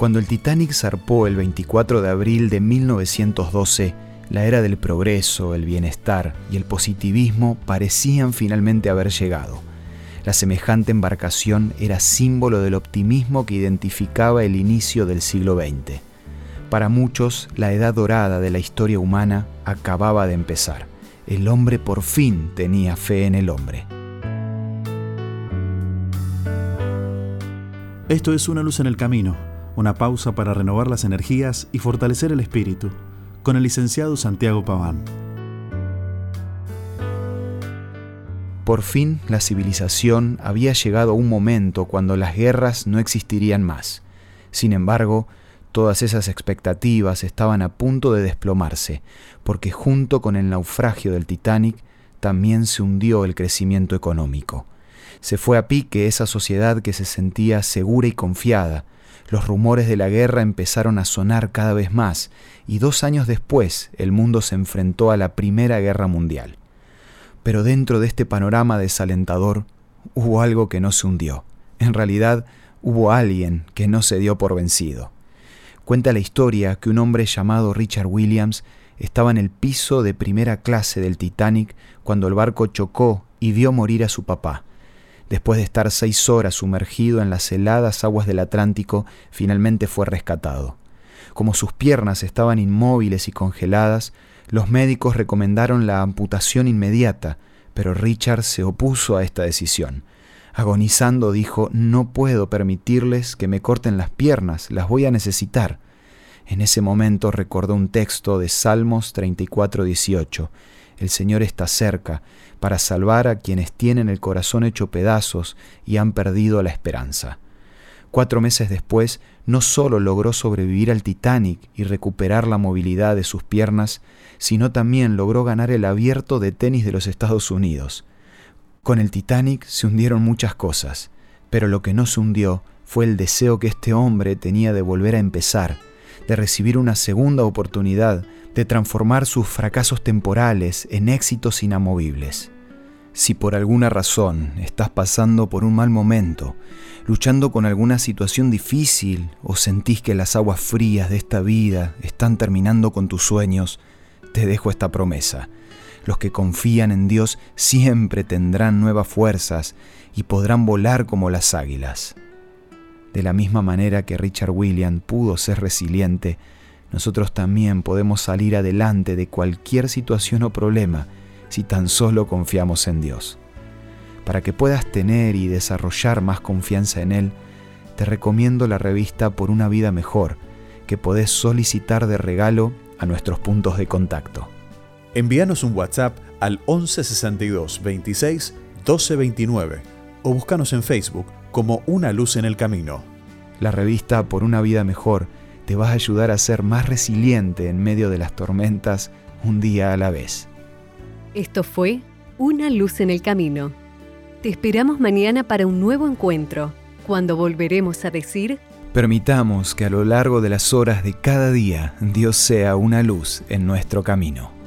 Cuando el Titanic zarpó el 24 de abril de 1912, la era del progreso, el bienestar y el positivismo parecían finalmente haber llegado. La semejante embarcación era símbolo del optimismo que identificaba el inicio del siglo XX. Para muchos, la edad dorada de la historia humana acababa de empezar. El hombre por fin tenía fe en el hombre. Esto es Una luz en el camino una pausa para renovar las energías y fortalecer el espíritu, con el licenciado Santiago Paván. Por fin la civilización había llegado a un momento cuando las guerras no existirían más. Sin embargo, todas esas expectativas estaban a punto de desplomarse, porque junto con el naufragio del Titanic también se hundió el crecimiento económico. Se fue a pique esa sociedad que se sentía segura y confiada, los rumores de la guerra empezaron a sonar cada vez más y dos años después el mundo se enfrentó a la Primera Guerra Mundial. Pero dentro de este panorama desalentador hubo algo que no se hundió. En realidad hubo alguien que no se dio por vencido. Cuenta la historia que un hombre llamado Richard Williams estaba en el piso de primera clase del Titanic cuando el barco chocó y vio morir a su papá. Después de estar seis horas sumergido en las heladas aguas del Atlántico, finalmente fue rescatado. Como sus piernas estaban inmóviles y congeladas, los médicos recomendaron la amputación inmediata, pero Richard se opuso a esta decisión. Agonizando dijo, no puedo permitirles que me corten las piernas, las voy a necesitar. En ese momento recordó un texto de Salmos 34:18. El Señor está cerca para salvar a quienes tienen el corazón hecho pedazos y han perdido la esperanza. Cuatro meses después, no solo logró sobrevivir al Titanic y recuperar la movilidad de sus piernas, sino también logró ganar el abierto de tenis de los Estados Unidos. Con el Titanic se hundieron muchas cosas, pero lo que no se hundió fue el deseo que este hombre tenía de volver a empezar, de recibir una segunda oportunidad de transformar sus fracasos temporales en éxitos inamovibles. Si por alguna razón estás pasando por un mal momento, luchando con alguna situación difícil o sentís que las aguas frías de esta vida están terminando con tus sueños, te dejo esta promesa. Los que confían en Dios siempre tendrán nuevas fuerzas y podrán volar como las águilas. De la misma manera que Richard William pudo ser resiliente, nosotros también podemos salir adelante de cualquier situación o problema si tan solo confiamos en Dios. Para que puedas tener y desarrollar más confianza en Él, te recomiendo la revista Por una vida mejor, que podés solicitar de regalo a nuestros puntos de contacto. Envíanos un WhatsApp al 1162 26 1229 o búscanos en Facebook como Una Luz en el Camino. La revista Por una vida mejor te va a ayudar a ser más resiliente en medio de las tormentas un día a la vez. Esto fue Una luz en el camino. Te esperamos mañana para un nuevo encuentro, cuando volveremos a decir... Permitamos que a lo largo de las horas de cada día Dios sea una luz en nuestro camino.